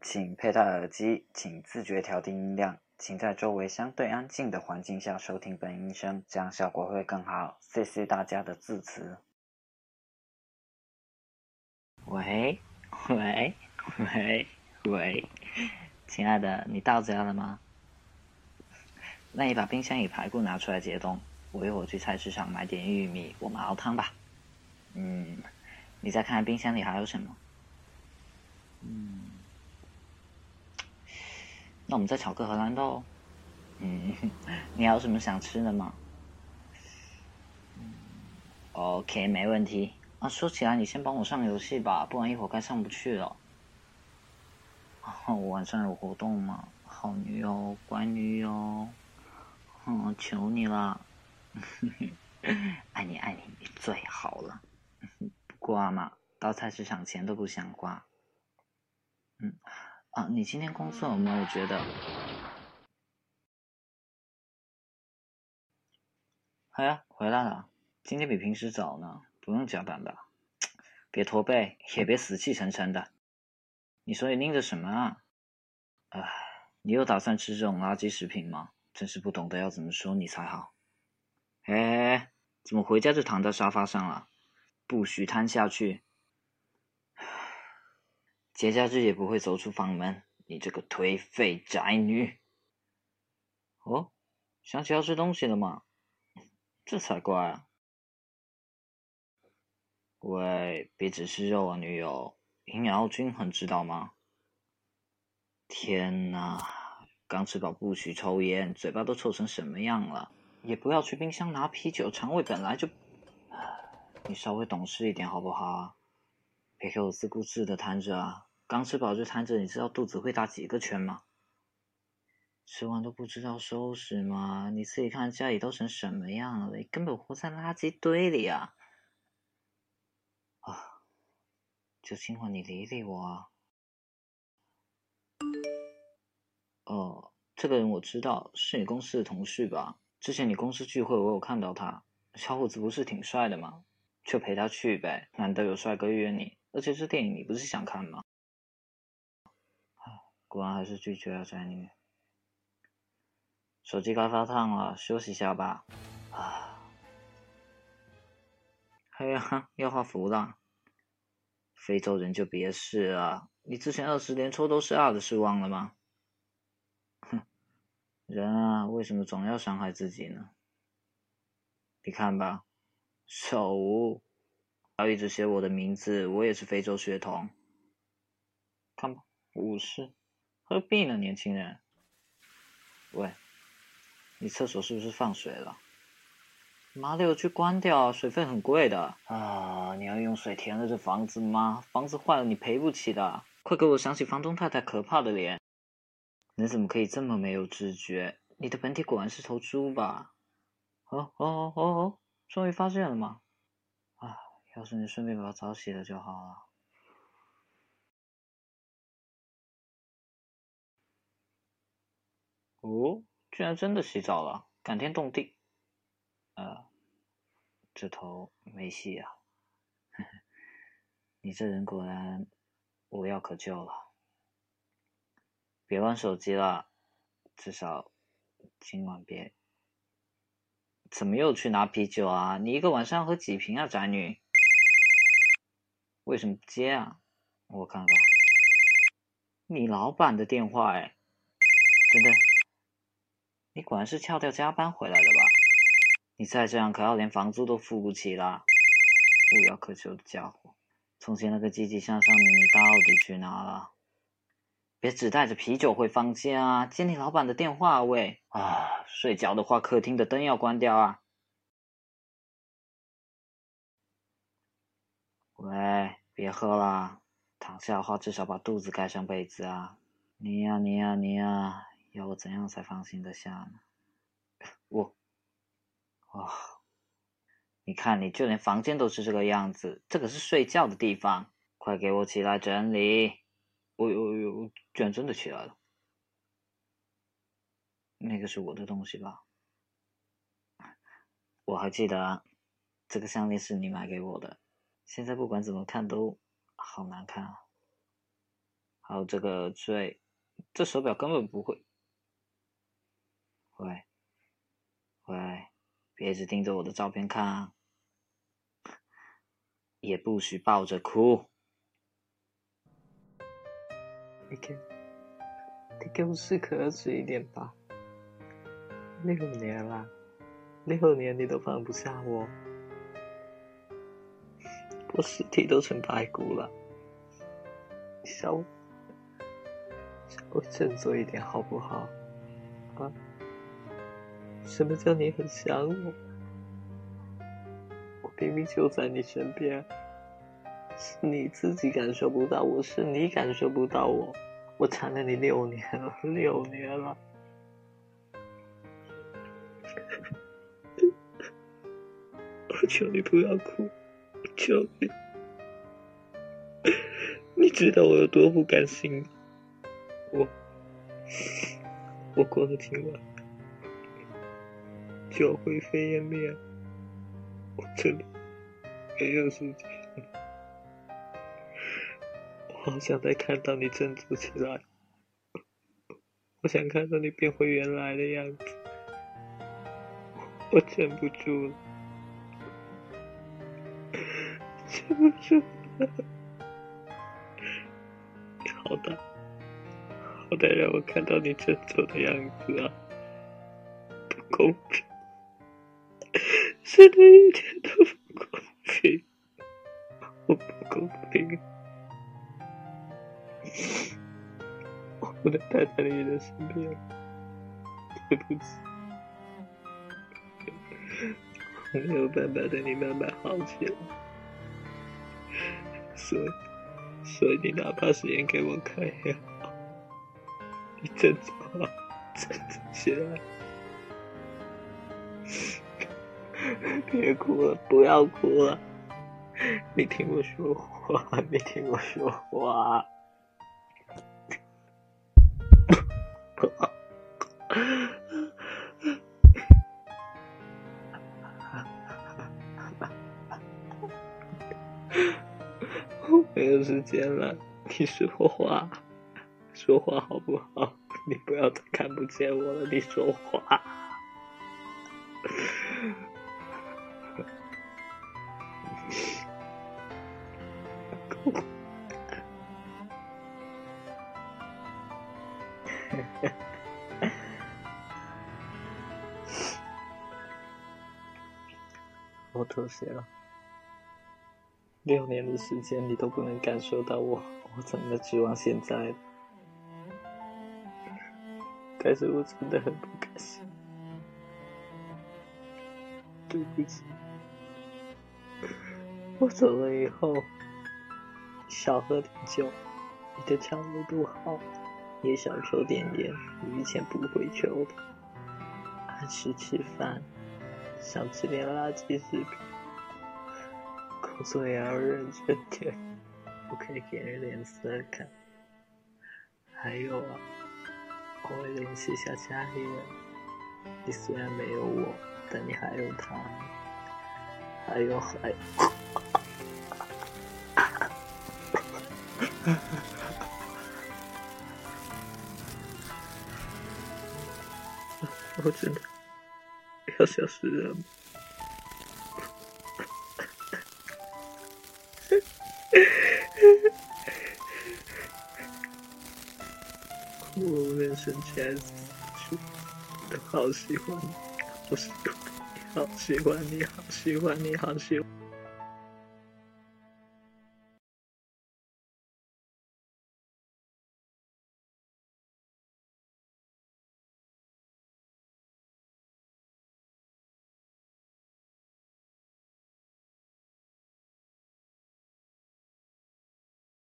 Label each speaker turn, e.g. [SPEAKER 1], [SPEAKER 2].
[SPEAKER 1] 请佩戴耳机，请自觉调低音量，请在周围相对安静的环境下收听本音声，这样效果会更好。谢谢大家的支持。喂喂喂喂，亲爱的，你到家了吗？那你把冰箱里排骨拿出来解冻，我一会儿去菜市场买点玉米，我们熬汤吧。嗯，你再看看冰箱里还有什么？嗯，那我们再炒个荷兰豆。嗯，你还有什么想吃的吗？OK，没问题。啊，说起来，你先帮我上游戏吧，不然一会儿该上不去了。我晚上有活动吗？好女友，乖女友，嗯，求你了，爱你爱你，你最好了。不挂嘛，到菜市场前都不想挂。嗯，啊，你今天工作有没有觉得？哎呀，回来了，今天比平时早呢，不用加班吧？别驼背，也别死气沉沉的。你手里拎着什么啊？哎，你又打算吃这种垃圾食品吗？真是不懂得要怎么说你才好。哎，怎么回家就躺在沙发上了？不许瘫下去！节假日也不会走出房门，你这个颓废宅女！哦，想起要吃东西了吗？这才怪啊！喂，别只吃肉啊，女友，营养要均衡，知道吗？天哪，刚吃饱不许抽烟，嘴巴都臭成什么样了？也不要去冰箱拿啤酒，肠胃本来就……你稍微懂事一点好不好？别给我自顾自的瘫着啊！刚吃饱就瘫着，你知道肚子会打几个圈吗？吃完都不知道收拾吗？你自己看家里都成什么样了，你根本活在垃圾堆里啊！啊，就今晚你理理我啊！哦，这个人我知道，是你公司的同事吧？之前你公司聚会我有看到他，小伙子不是挺帅的吗？就陪他去呗，难得有帅哥约你，而且这电影你不是想看吗？果然还是拒绝了宅女。手机该发烫了，休息一下吧。啊，哎呀，要画符了。非洲人就别试了，你之前二十连抽都是二的，失望了吗？哼，人啊，为什么总要伤害自己呢？你看吧，手，要一直写我的名字，我也是非洲血统。看吧，五十。何必呢，年轻人？喂，你厕所是不是放水了？妈的，我去关掉，水费很贵的啊！你要用水填了这房子吗？房子坏了你赔不起的。快给我想起房东太太可怕的脸！你怎么可以这么没有知觉？你的本体果然是头猪吧？哦哦哦哦哦，终于发现了吗？啊，要是你顺便把澡洗了就好了。哦，居然真的洗澡了，感天动地。呃，这头没戏啊！你这人果然无药可救了。别玩手机了，至少今晚别。怎么又去拿啤酒啊？你一个晚上喝几瓶啊，宅女？为什么不接啊？我看看，你老板的电话哎，等等。你果然是翘掉加班回来的吧？你再这样可要连房租都付不起啦！无药可救的家伙，从前那个积极向上的你到底去哪了？别只带着啤酒回房间啊！接你老板的电话喂！啊，睡觉的话客厅的灯要关掉啊！喂，别喝啦，躺下的话至少把肚子盖上被子啊！你呀你呀你呀！要我怎样才放心的下呢？我，哇，你看，你就连房间都是这个样子，这可是睡觉的地方，快给我起来整理！我我我居然真的起来了，那个是我的东西吧？我还记得，这个项链是你买给我的，现在不管怎么看都好难看啊！还有这个坠，这手表根本不会。喂，喂，别一直盯着我的照片看啊！也不许抱着哭。
[SPEAKER 2] 你给，你给我适可而止一点吧。六年了，六年你都放不下我，我尸体都成白骨了。稍微，稍微振作一点好不好？啊？什么叫你很想我？我明明就在你身边，是你自己感受不到，我是你感受不到我。我缠了你六年了，六年了。我求你不要哭，求你！你知道我有多不甘心？我，我过了今晚就灰飞烟灭，我真的没有时间。我好想再看到你振作起来，我想看到你变回原来的样子，我撑不住了。撑不住了！好的，好歹让我看到你振作的样子啊！不公平，真的一点都不公平，我不公平，我不能待在你的身边，对不起，我没有办法对你慢慢好起来。所以，所以你哪怕时间给我看也好，你振作，振作起来，别哭了，不要哭了，你听我说话，你听我说话。没有时间了，你说话，说话好不好？你不要再看不见我了，你说话。我妥协了。六年的时间，你都不能感受到我，我怎么指望现在？但是我真的很不甘心，对不起。我走了以后，少喝点酒，你的肠胃不好，也少抽点烟，你以前不会抽的。按时吃饭，少吃点垃圾食品。工作也要认真点，不可以给人脸色看。还有啊，我会联系一下家里人。你虽然没有我，但你还有他，还有还……我真的要消失了。我人生前都好喜欢你，我喜欢你，好喜欢你，好喜欢你，好喜欢。